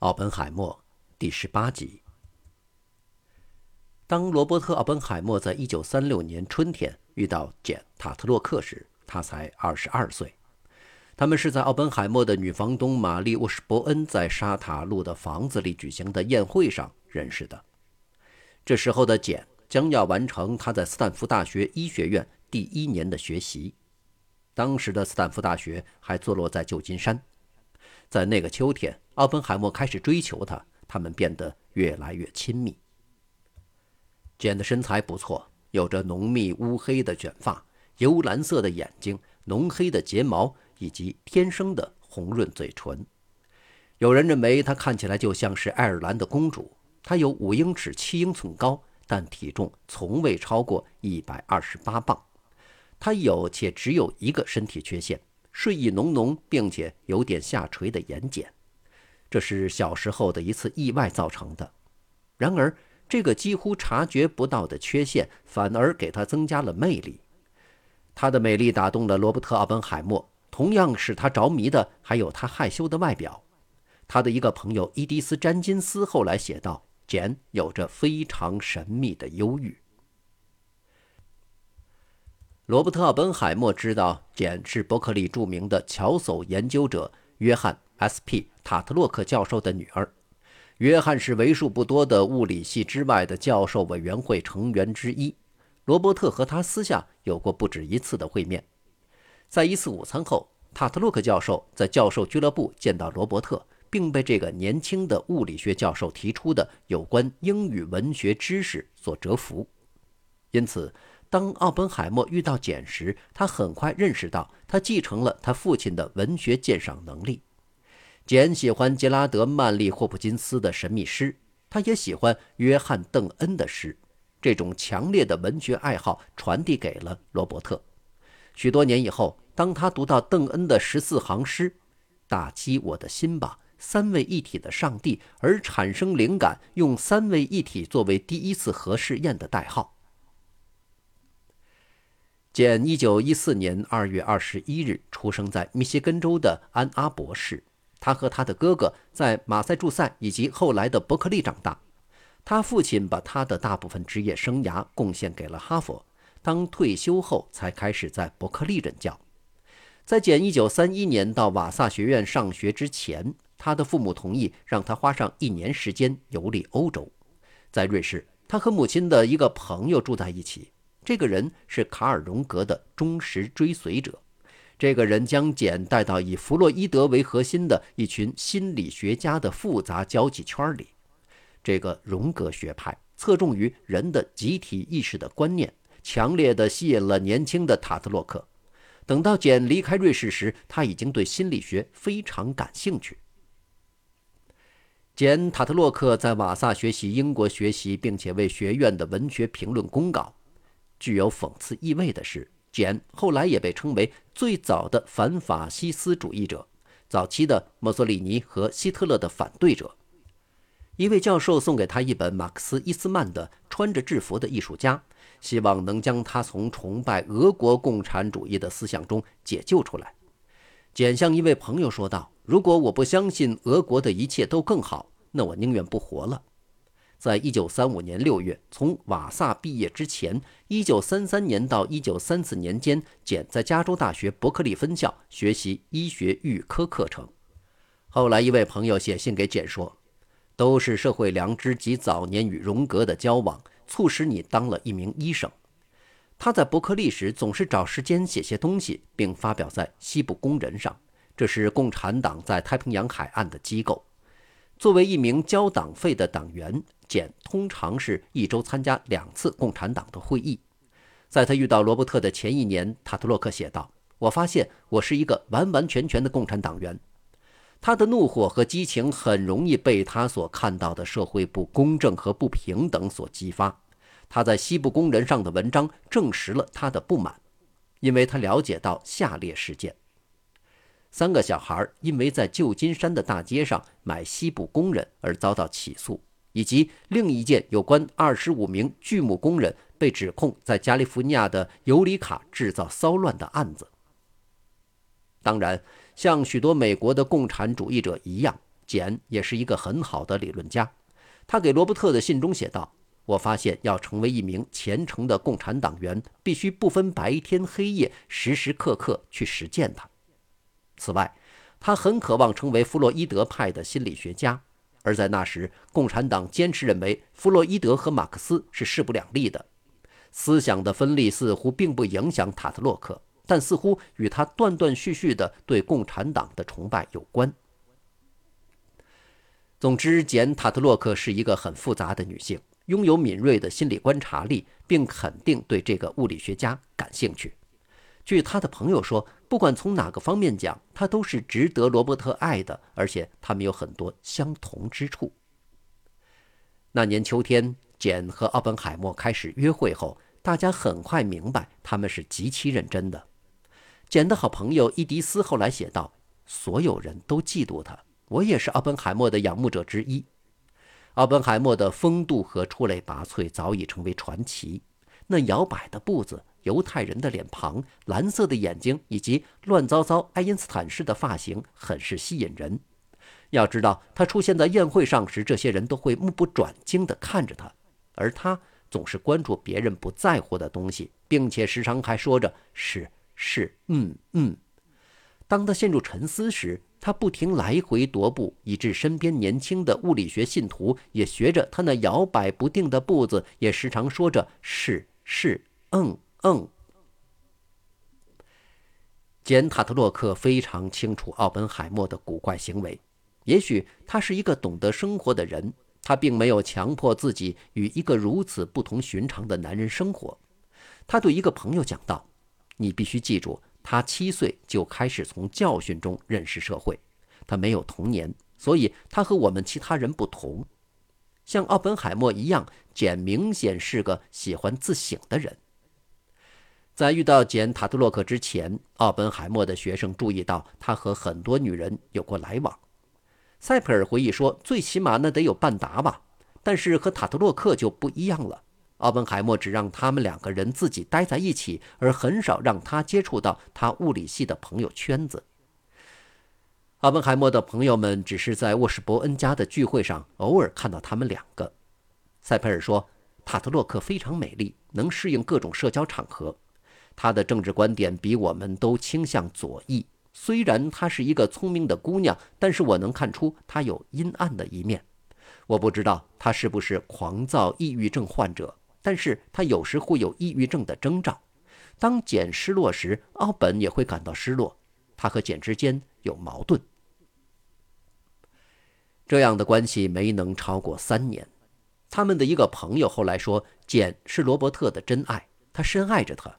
奥本海默第十八集。当罗伯特·奥本海默在一九三六年春天遇到简·塔特洛克时，他才二十二岁。他们是在奥本海默的女房东玛丽·沃什伯恩在沙塔路的房子里举行的宴会上认识的。这时候的简将要完成他在斯坦福大学医学院第一年的学习。当时的斯坦福大学还坐落在旧金山。在那个秋天，奥本海默开始追求她，他们变得越来越亲密。简的身材不错，有着浓密乌黑的卷发、幽蓝色的眼睛、浓黑的睫毛以及天生的红润嘴唇。有人认为她看起来就像是爱尔兰的公主。她有五英尺七英寸高，但体重从未超过一百二十八磅。她有且只有一个身体缺陷。睡意浓浓，并且有点下垂的眼睑，这是小时候的一次意外造成的。然而，这个几乎察觉不到的缺陷反而给他增加了魅力。她的美丽打动了罗伯特·奥本海默，同样使他着迷的还有她害羞的外表。他的一个朋友伊迪丝·詹金斯后来写道：“简有着非常神秘的忧郁。”罗伯特·奥本海默知道简是伯克利著名的乔叟研究者约翰 ·S.P. 塔特洛克教授的女儿。约翰是为数不多的物理系之外的教授委员会成员之一。罗伯特和他私下有过不止一次的会面。在一次午餐后，塔特洛克教授在教授俱乐部见到罗伯特，并被这个年轻的物理学教授提出的有关英语文学知识所折服，因此。当奥本海默遇到简时，他很快认识到他继承了他父亲的文学鉴赏能力。简喜欢杰拉德·曼利·霍普金斯的神秘诗，他也喜欢约翰·邓恩的诗。这种强烈的文学爱好传递给了罗伯特。许多年以后，当他读到邓恩的十四行诗“打击我的心吧，三位一体的上帝”，而产生灵感，用三位一体作为第一次核试验的代号。简一九一四年二月二十一日出生在密歇根州的安阿伯市。他和他的哥哥在马赛诸塞以及后来的伯克利长大。他父亲把他的大部分职业生涯贡献给了哈佛，当退休后才开始在伯克利任教。在简一九三一年到瓦萨学院上学之前，他的父母同意让他花上一年时间游历欧洲。在瑞士，他和母亲的一个朋友住在一起。这个人是卡尔·荣格的忠实追随者。这个人将简带到以弗洛伊德为核心的一群心理学家的复杂交际圈里。这个荣格学派侧重于人的集体意识的观念，强烈地吸引了年轻的塔特洛克。等到简离开瑞士时，他已经对心理学非常感兴趣。简·塔特洛克在瓦萨学习英国学习，并且为学院的文学评论公稿。具有讽刺意味的是，简后来也被称为最早的反法西斯主义者，早期的墨索里尼和希特勒的反对者。一位教授送给他一本马克思·伊斯曼的《穿着制服的艺术家》，希望能将他从崇拜俄国共产主义的思想中解救出来。简向一位朋友说道：“如果我不相信俄国的一切都更好，那我宁愿不活了。”在一九三五年六月从瓦萨毕业之前，一九三三年到一九三四年间，简在加州大学伯克利分校学习医学预科课程。后来，一位朋友写信给简说：“都是社会良知及早年与荣格的交往，促使你当了一名医生。”他在伯克利时总是找时间写些东西，并发表在《西部工人》上，这是共产党在太平洋海岸的机构。作为一名交党费的党员，简通常是一周参加两次共产党的会议。在他遇到罗伯特的前一年，塔特洛克写道：“我发现我是一个完完全全的共产党员。”他的怒火和激情很容易被他所看到的社会不公正和不平等所激发。他在《西部工人》上的文章证实了他的不满，因为他了解到下列事件。三个小孩因为在旧金山的大街上买西部工人而遭到起诉，以及另一件有关二十五名锯木工人被指控在加利福尼亚的尤里卡制造骚乱的案子。当然，像许多美国的共产主义者一样，简也是一个很好的理论家。他给罗伯特的信中写道：“我发现要成为一名虔诚的共产党员，必须不分白天黑夜，时时刻刻去实践它。”此外，他很渴望成为弗洛伊德派的心理学家，而在那时，共产党坚持认为弗洛伊德和马克思是势不两立的。思想的分立似乎并不影响塔特洛克。但似乎与他断断续续的对共产党的崇拜有关。总之，简·塔特洛克是一个很复杂的女性，拥有敏锐的心理观察力，并肯定对这个物理学家感兴趣。据他的朋友说，不管从哪个方面讲，他都是值得罗伯特爱的，而且他们有很多相同之处。那年秋天，简和奥本海默开始约会后，大家很快明白他们是极其认真的。简的好朋友伊迪丝后来写道：“所有人都嫉妒他，我也是奥本海默的仰慕者之一。奥本海默的风度和出类拔萃早已成为传奇。那摇摆的步子、犹太人的脸庞、蓝色的眼睛以及乱糟糟爱因斯坦式的发型，很是吸引人。要知道，他出现在宴会上时，这些人都会目不转睛地看着他，而他总是关注别人不在乎的东西，并且时常还说着是。”是，嗯嗯。当他陷入沉思时，他不停来回踱步，以致身边年轻的物理学信徒也学着他那摇摆不定的步子，也时常说着是是，嗯嗯。简·塔特洛克非常清楚奥本海默的古怪行为，也许他是一个懂得生活的人，他并没有强迫自己与一个如此不同寻常的男人生活。他对一个朋友讲道。你必须记住，他七岁就开始从教训中认识社会。他没有童年，所以他和我们其他人不同。像奥本海默一样，简明显是个喜欢自省的人。在遇到简·塔特洛克之前，奥本海默的学生注意到他和很多女人有过来往。塞普尔回忆说：“最起码那得有半打吧。”但是和塔特洛克就不一样了。奥本海默只让他们两个人自己待在一起，而很少让他接触到他物理系的朋友圈子。奥本海默的朋友们只是在沃什伯恩家的聚会上偶尔看到他们两个。塞佩尔说：“塔特洛克非常美丽，能适应各种社交场合。她的政治观点比我们都倾向左翼。虽然她是一个聪明的姑娘，但是我能看出她有阴暗的一面。我不知道她是不是狂躁抑郁症患者。”但是他有时会有抑郁症的征兆。当简失落时，奥本也会感到失落。他和简之间有矛盾。这样的关系没能超过三年。他们的一个朋友后来说，简是罗伯特的真爱，他深爱着他。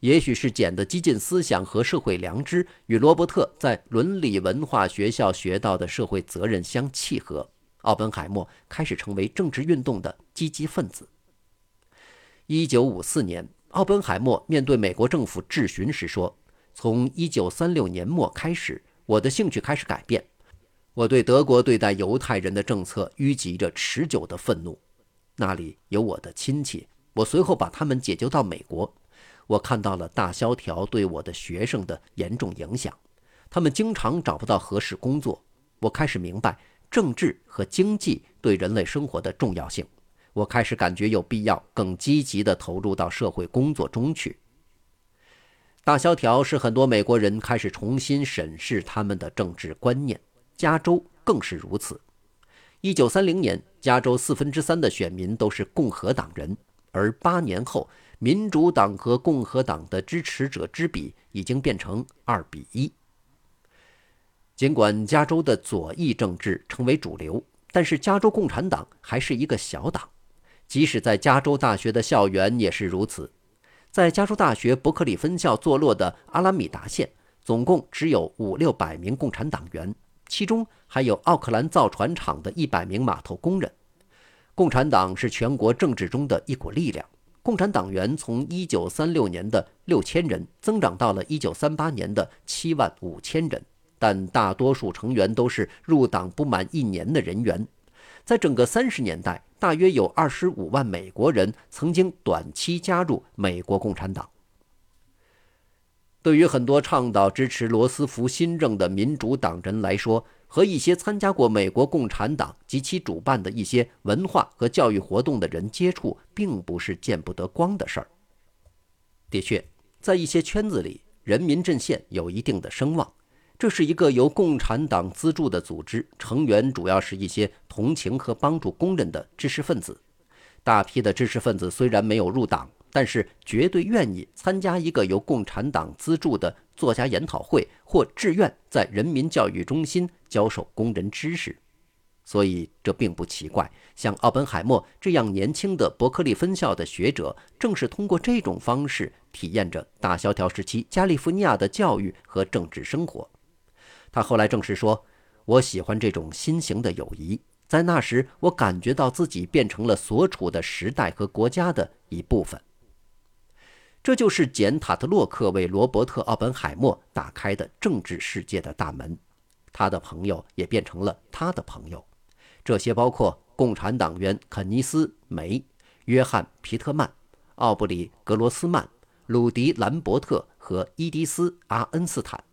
也许是简的激进思想和社会良知与罗伯特在伦理文化学校学到的社会责任相契合，奥本海默开始成为政治运动的积极分子。一九五四年，奥本海默面对美国政府质询时说：“从一九三六年末开始，我的兴趣开始改变。我对德国对待犹太人的政策淤积着持久的愤怒。那里有我的亲戚，我随后把他们解救到美国。我看到了大萧条对我的学生的严重影响，他们经常找不到合适工作。我开始明白政治和经济对人类生活的重要性。”我开始感觉有必要更积极地投入到社会工作中去。大萧条使很多美国人开始重新审视他们的政治观念，加州更是如此。一九三零年，加州四分之三的选民都是共和党人，而八年后，民主党和共和党的支持者之比已经变成二比一。尽管加州的左翼政治成为主流，但是加州共产党还是一个小党。即使在加州大学的校园也是如此，在加州大学伯克利分校坐落的阿拉米达县，总共只有五六百名共产党员，其中还有奥克兰造船厂的一百名码头工人。共产党是全国政治中的一股力量。共产党员从1936年的六千人增长到了1938年的七万五千人，但大多数成员都是入党不满一年的人员。在整个三十年代。大约有二十五万美国人曾经短期加入美国共产党。对于很多倡导支持罗斯福新政的民主党人来说，和一些参加过美国共产党及其主办的一些文化和教育活动的人接触，并不是见不得光的事儿。的确，在一些圈子里，人民阵线有一定的声望。这是一个由共产党资助的组织，成员主要是一些同情和帮助工人的知识分子。大批的知识分子虽然没有入党。但是绝对愿意参加一个由共产党资助的作家研讨会，或志愿在人民教育中心教授工人知识，所以这并不奇怪。像奥本海默这样年轻的伯克利分校的学者，正是通过这种方式体验着大萧条时期加利福尼亚的教育和政治生活。他后来证实说：“我喜欢这种新型的友谊，在那时我感觉到自己变成了所处的时代和国家的一部分。”这就是简·塔特洛克为罗伯特·奥本海默打开的政治世界的大门，他的朋友也变成了他的朋友。这些包括共产党员肯尼斯·梅、约翰·皮特曼、奥布里·格罗斯曼、鲁迪·兰伯特和伊迪斯·阿恩斯坦。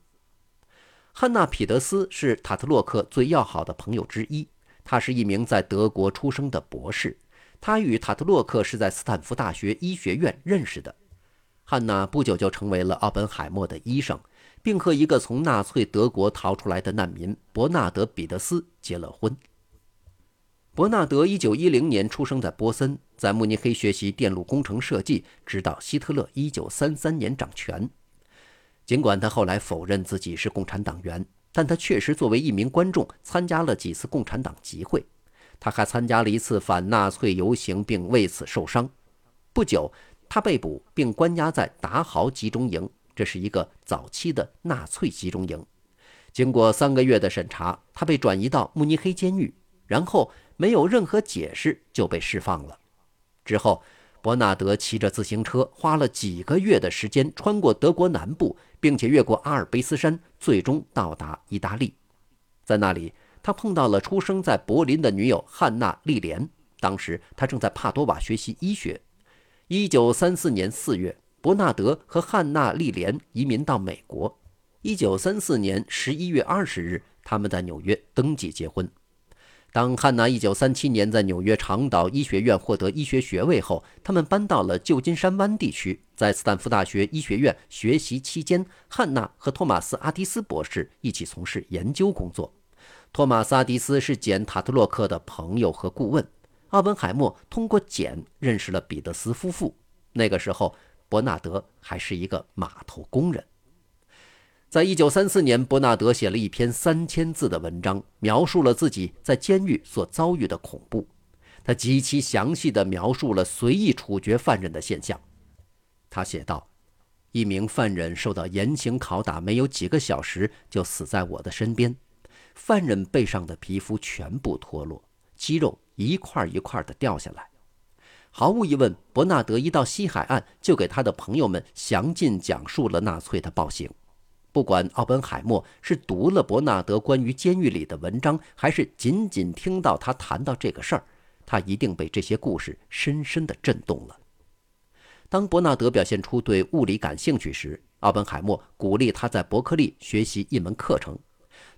汉娜·彼得斯是塔特洛克最要好的朋友之一，他是一名在德国出生的博士。他与塔特洛克是在斯坦福大学医学院认识的。汉娜不久就成为了奥本海默的医生，并和一个从纳粹德国逃出来的难民伯纳德·彼得斯结了婚。伯纳德1910年出生在波森，在慕尼黑学习电路工程设计，直到希特勒1933年掌权。尽管他后来否认自己是共产党员，但他确实作为一名观众参加了几次共产党集会。他还参加了一次反纳粹游行，并为此受伤。不久。他被捕并关押在达豪集中营，这是一个早期的纳粹集中营。经过三个月的审查，他被转移到慕尼黑监狱，然后没有任何解释就被释放了。之后，伯纳德骑着自行车，花了几个月的时间穿过德国南部，并且越过阿尔卑斯山，最终到达意大利。在那里，他碰到了出生在柏林的女友汉娜·丽莲。当时他正在帕多瓦学习医学。一九三四年四月，伯纳德和汉娜·丽莲移民到美国。一九三四年十一月二十日，他们在纽约登记结婚。当汉娜一九三七年在纽约长岛医学院获得医学学位后，他们搬到了旧金山湾地区。在斯坦福大学医学院学习期间，汉娜和托马斯·阿迪斯博士一起从事研究工作。托马斯·阿迪斯是简·塔特洛克的朋友和顾问。奥本海默通过简认识了彼得斯夫妇。那个时候，伯纳德还是一个码头工人。在一九三四年，伯纳德写了一篇三千字的文章，描述了自己在监狱所遭遇的恐怖。他极其详细地描述了随意处决犯人的现象。他写道：“一名犯人受到严刑拷打，没有几个小时就死在我的身边。犯人背上的皮肤全部脱落，肌肉。”一块一块的掉下来。毫无疑问，伯纳德一到西海岸，就给他的朋友们详尽讲述了纳粹的暴行。不管奥本海默是读了伯纳德关于监狱里的文章，还是仅仅听到他谈到这个事儿，他一定被这些故事深深的震动了。当伯纳德表现出对物理感兴趣时，奥本海默鼓励他在伯克利学习一门课程。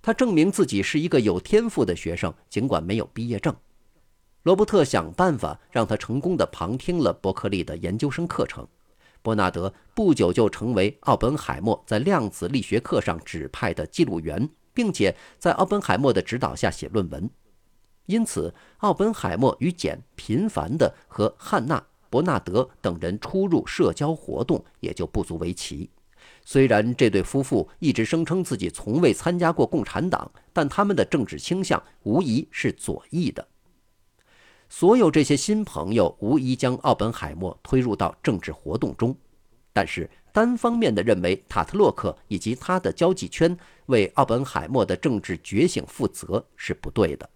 他证明自己是一个有天赋的学生，尽管没有毕业证。罗伯特想办法让他成功的旁听了伯克利的研究生课程。伯纳德不久就成为奥本海默在量子力学课上指派的记录员，并且在奥本海默的指导下写论文。因此，奥本海默与简频繁的和汉娜·伯纳德等人出入社交活动也就不足为奇。虽然这对夫妇一直声称自己从未参加过共产党，但他们的政治倾向无疑是左翼的。所有这些新朋友无疑将奥本海默推入到政治活动中，但是单方面的认为塔特洛克以及他的交际圈为奥本海默的政治觉醒负责是不对的。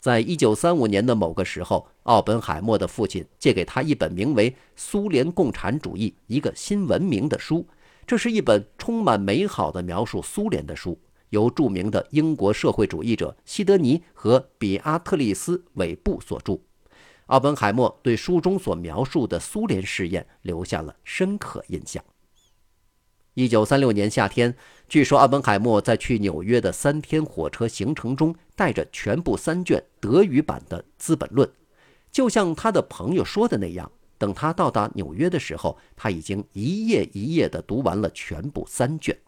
在一九三五年的某个时候，奥本海默的父亲借给他一本名为《苏联共产主义：一个新文明》的书，这是一本充满美好的描述苏联的书，由著名的英国社会主义者西德尼和比阿特丽斯·韦布所著。奥本海默对书中所描述的苏联试验留下了深刻印象。一九三六年夏天，据说奥本海默在去纽约的三天火车行程中，带着全部三卷德语版的《资本论》，就像他的朋友说的那样，等他到达纽约的时候，他已经一页一页地读完了全部三卷。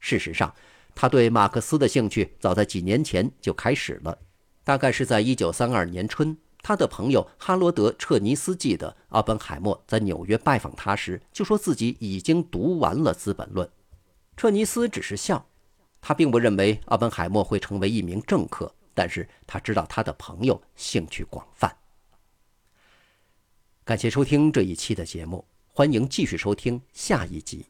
事实上，他对马克思的兴趣早在几年前就开始了，大概是在一九三二年春。他的朋友哈罗德·彻尼斯记得，阿本海默在纽约拜访他时，就说自己已经读完了《资本论》。彻尼斯只是笑，他并不认为阿本海默会成为一名政客，但是他知道他的朋友兴趣广泛。感谢收听这一期的节目，欢迎继续收听下一集。